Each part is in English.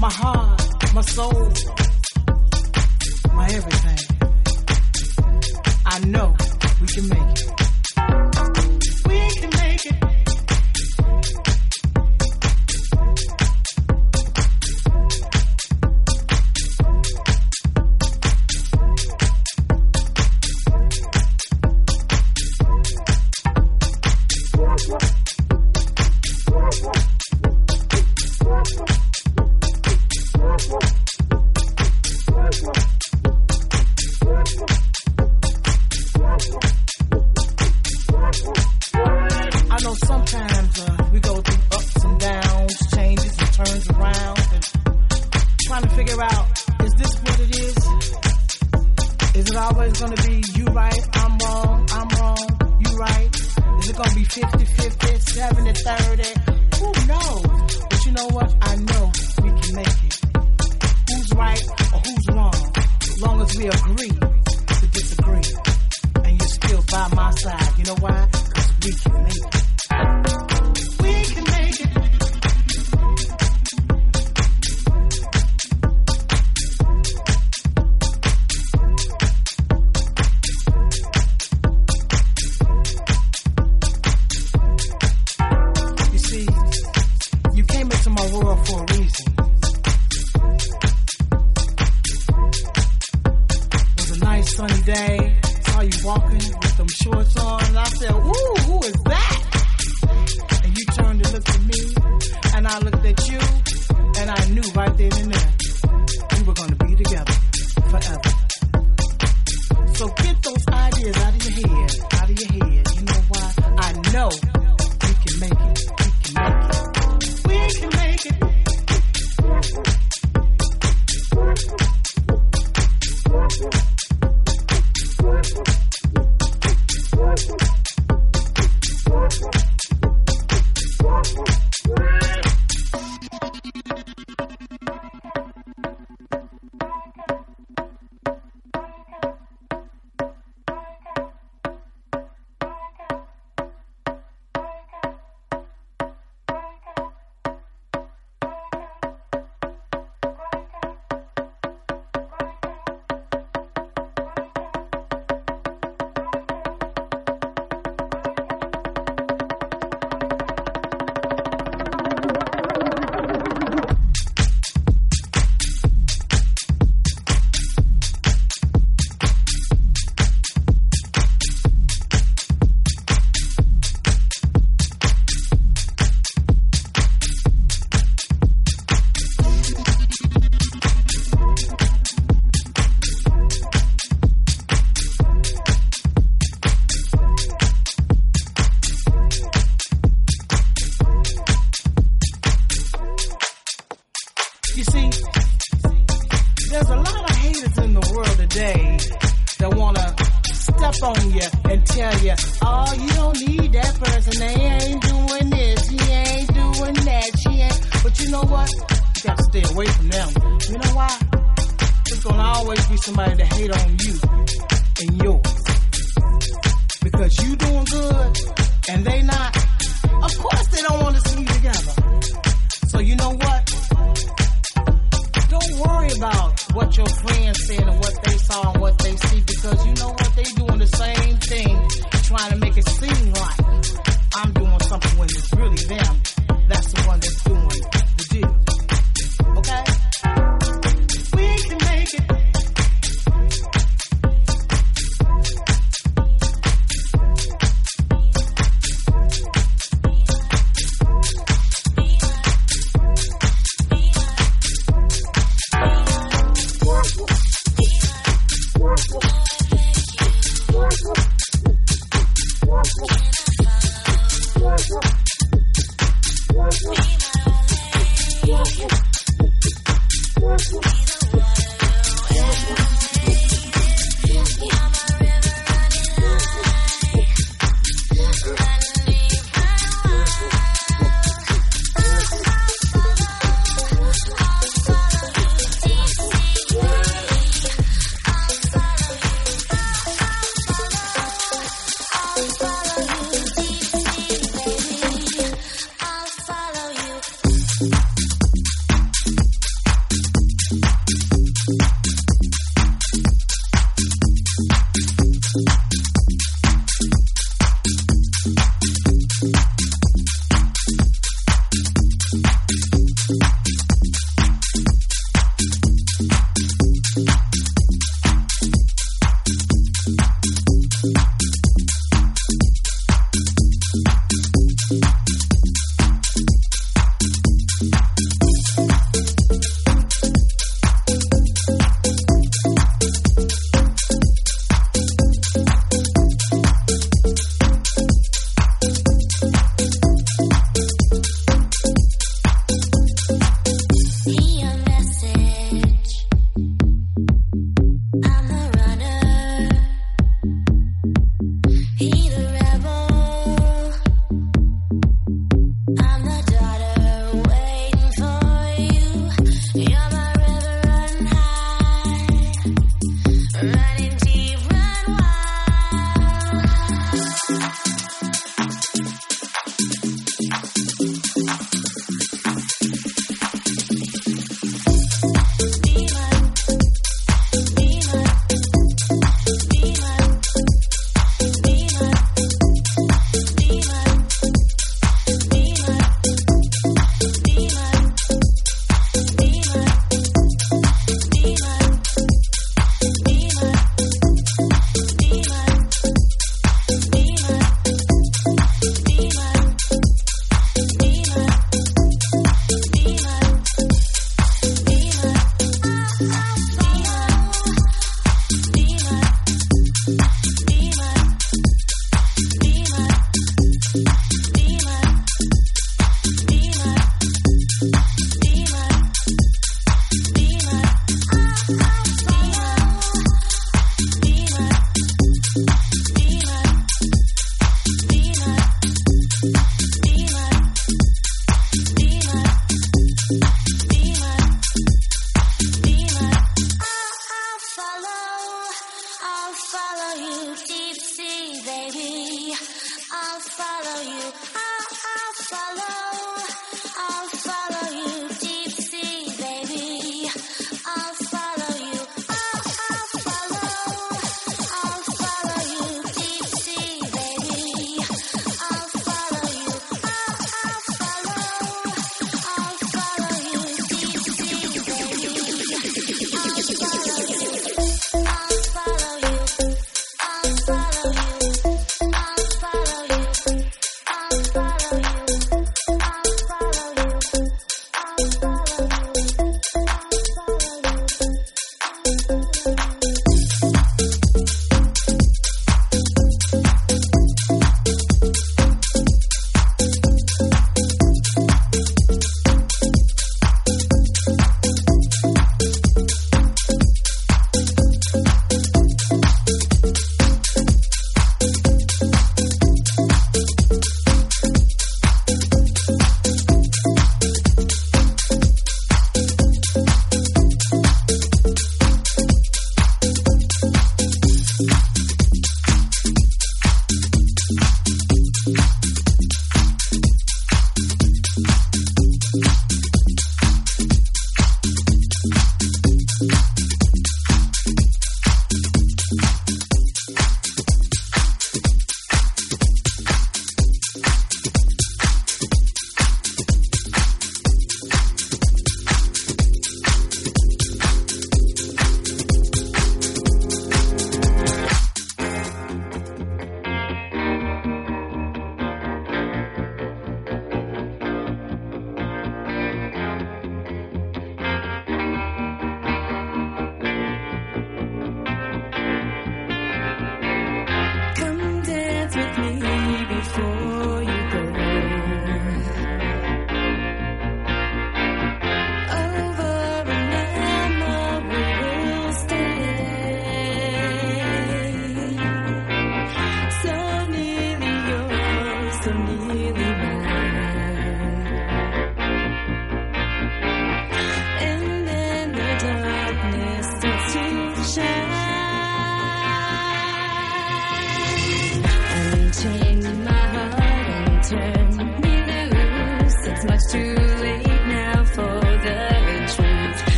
my heart, my soul, my everything. I know we can make it.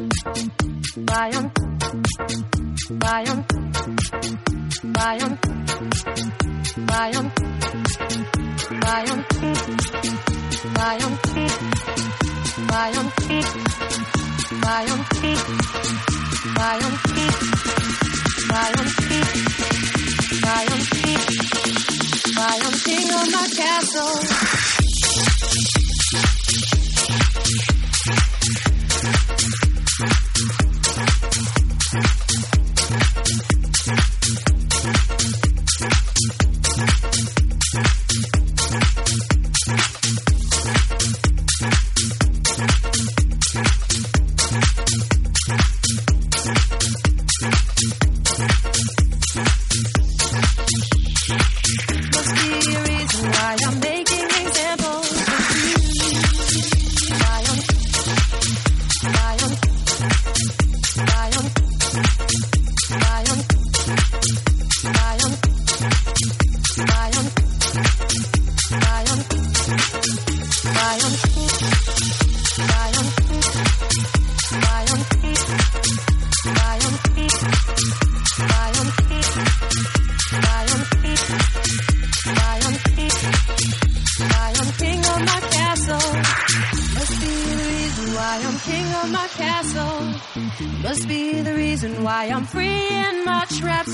bye-bye Bayern, Bayern, Bayern, Bayern, Bayern, Bayern, Bayern, Bayern, Bayern, Bayern, king of my castle.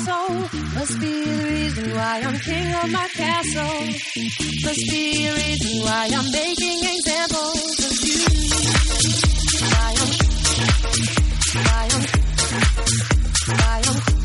soul. Must be the reason why I'm king of my castle. Must be the reason why I'm making examples of you. Why I'm, why I'm, why I'm.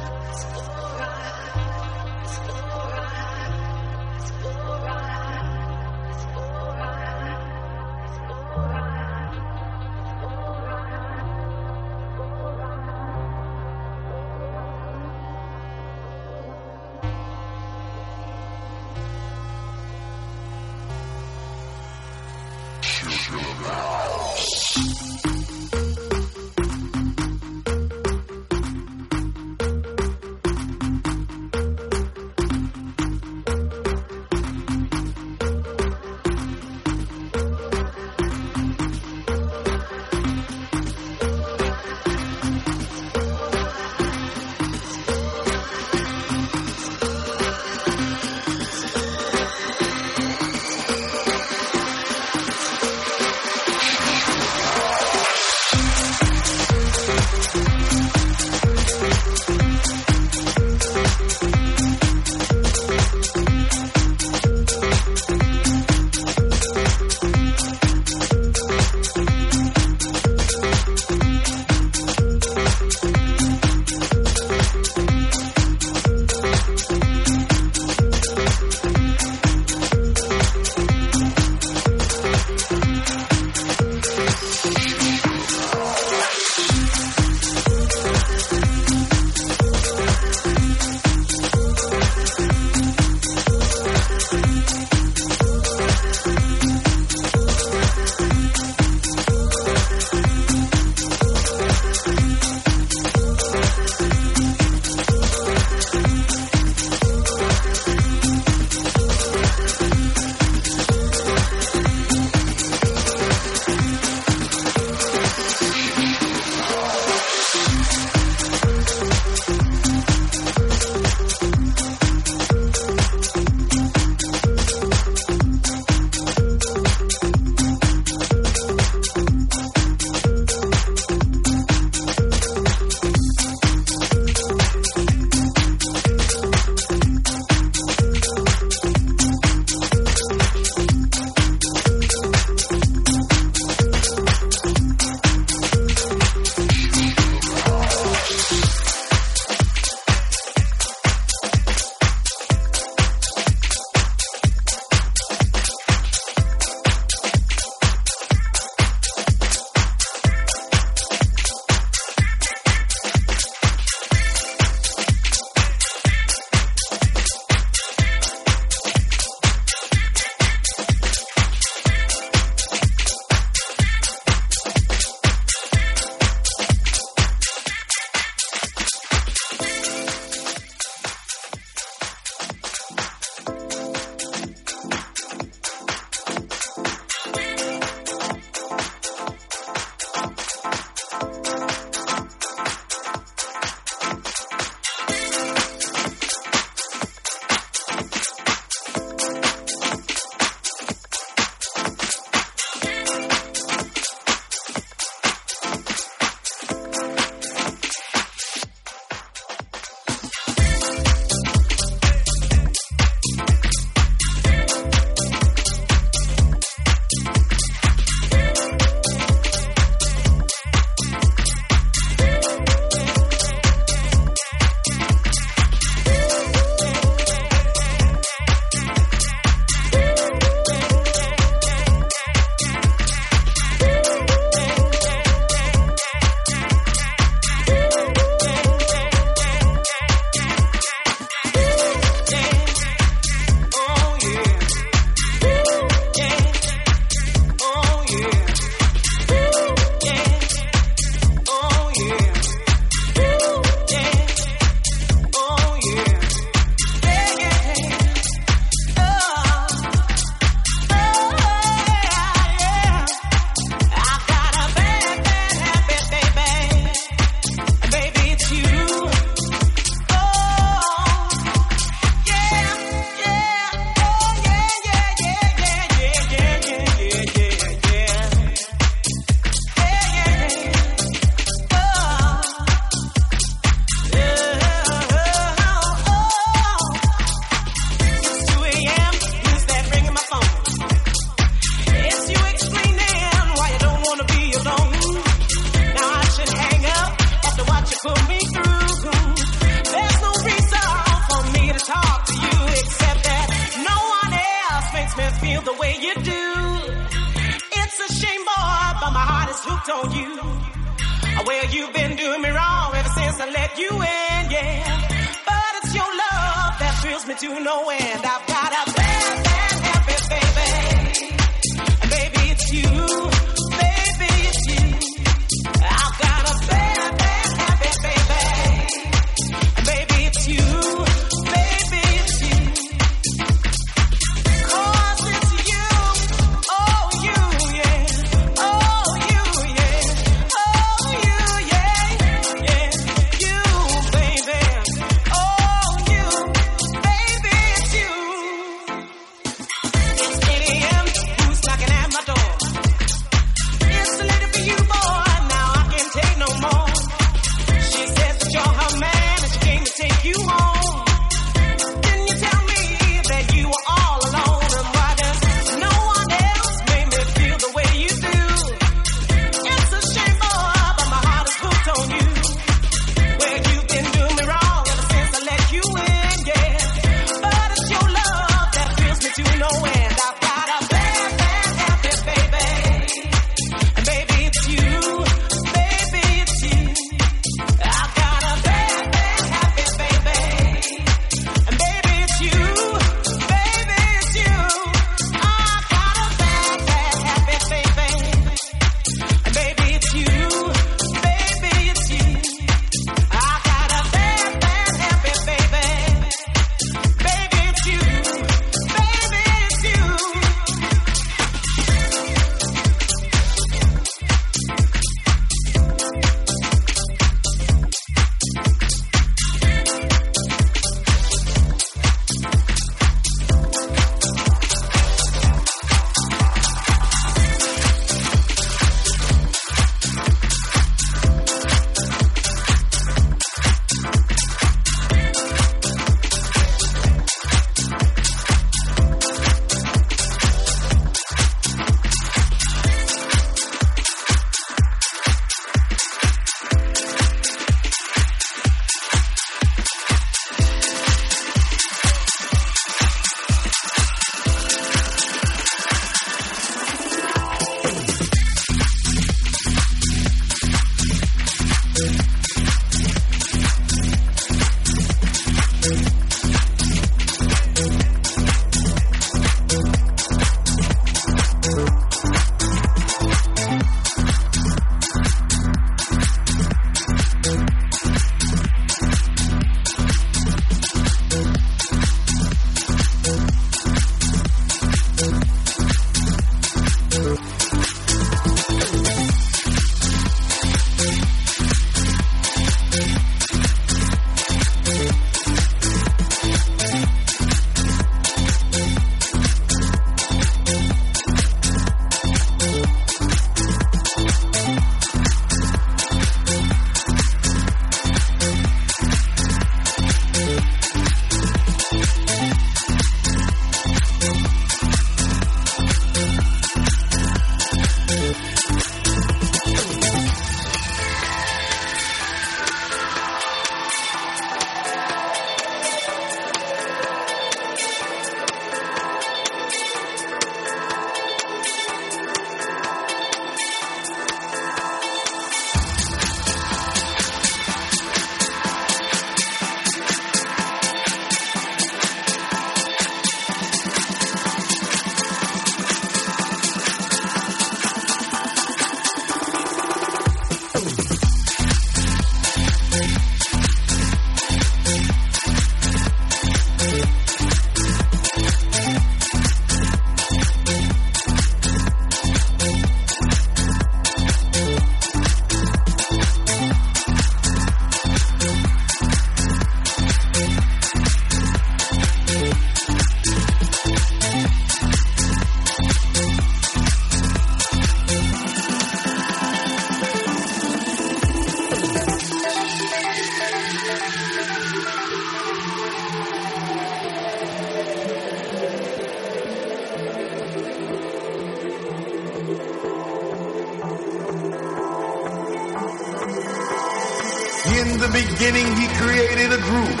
The beginning, he created a groove.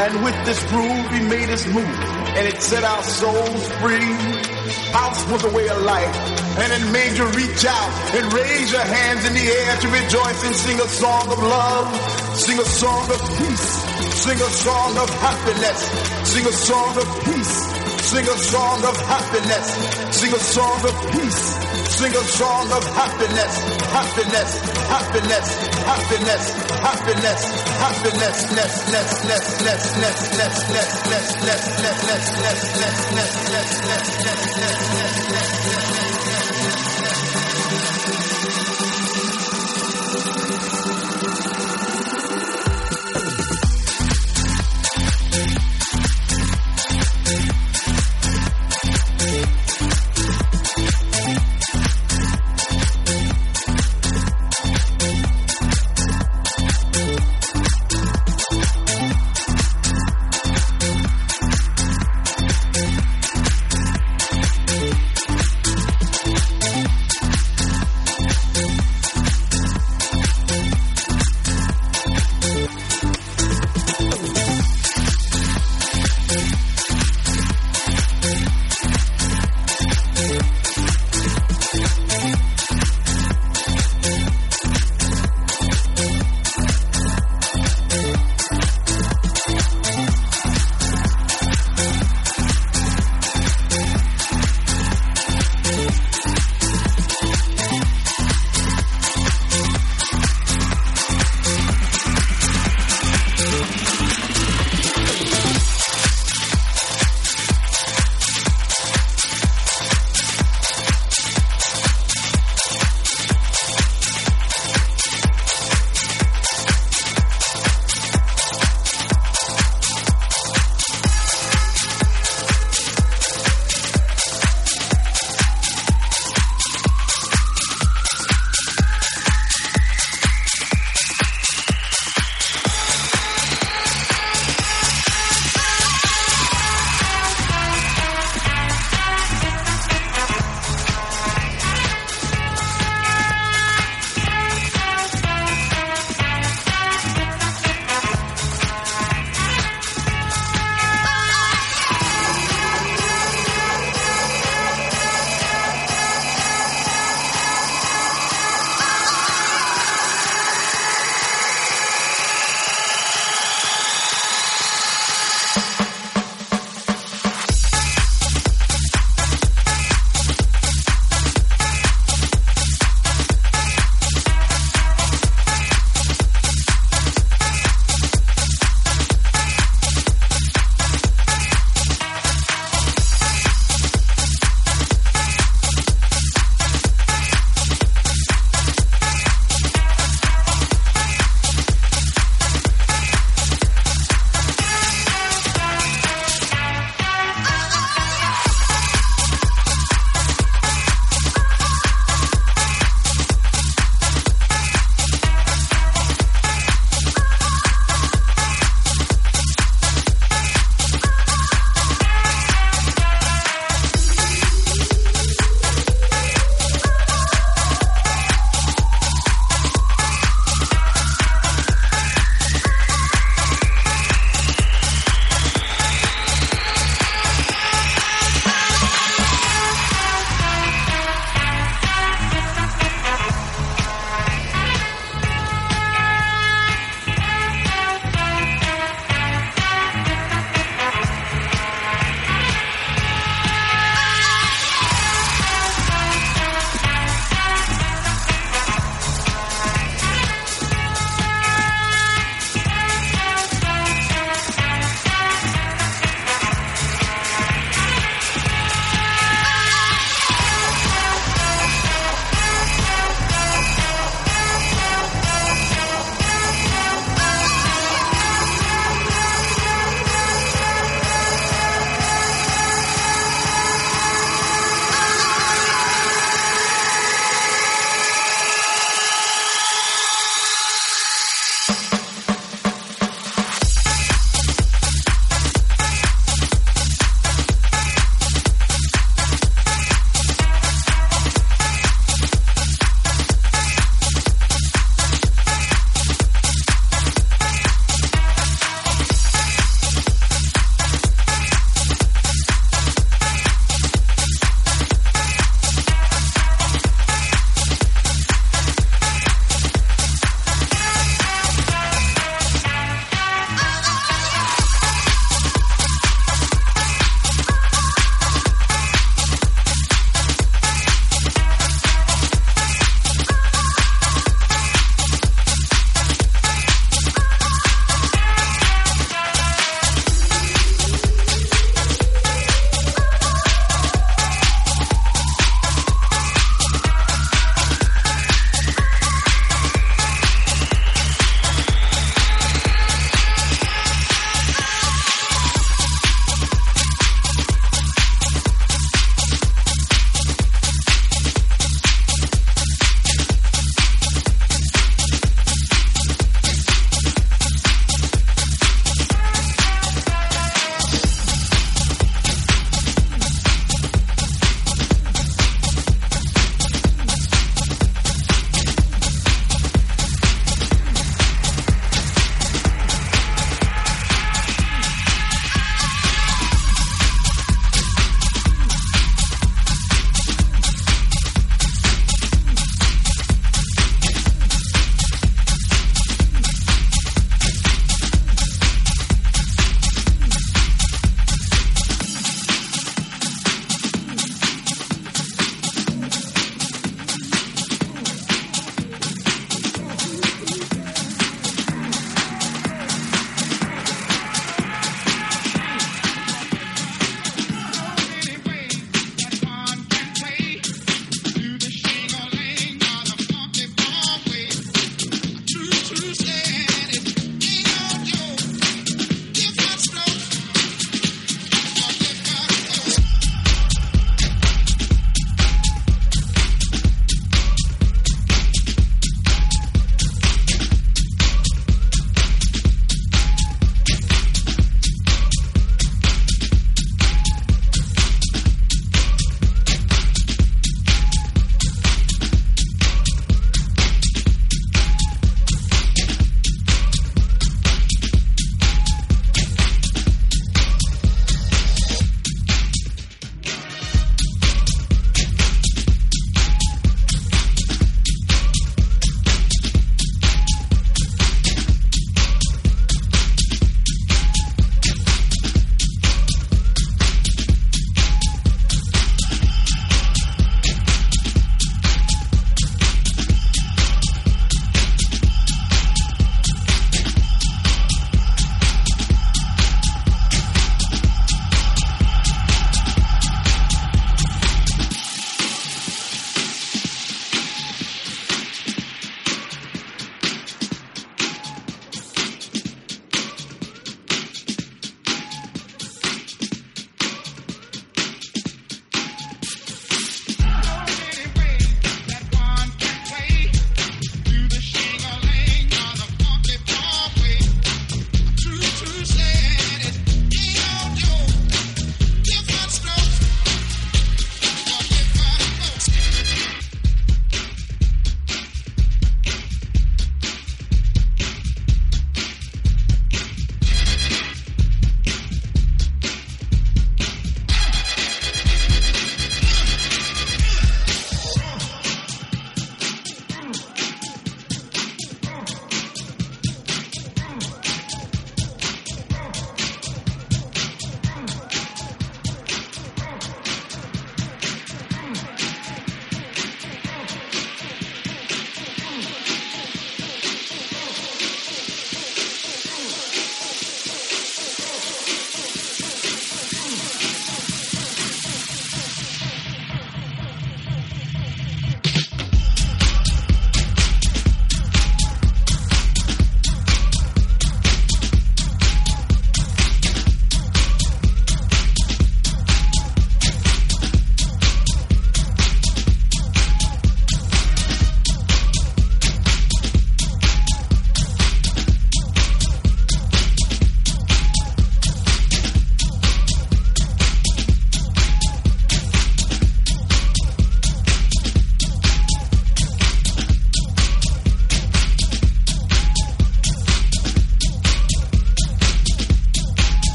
And with this groove, he made us move. And it set our souls free. House was a way of life. And it made you reach out and raise your hands in the air to rejoice and sing a song of love. Sing a song of peace. Sing a song of happiness. Sing a song of peace. Sing a song of happiness. Sing a song of peace. Sing a song of happiness, happiness, happiness, happiness, happiness, happiness, less, less, less, less, less, less, less, less, less, less, less, less, less, less, less, less, less, less,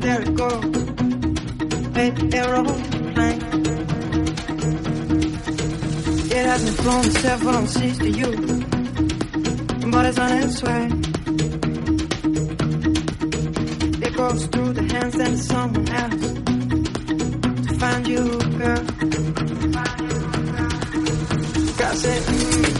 there it goes. Baby, they're. It hasn't flown several on oh seas to you, but it's on its way. It goes through the hands and someone else to find you, girl. Gotta. Mm.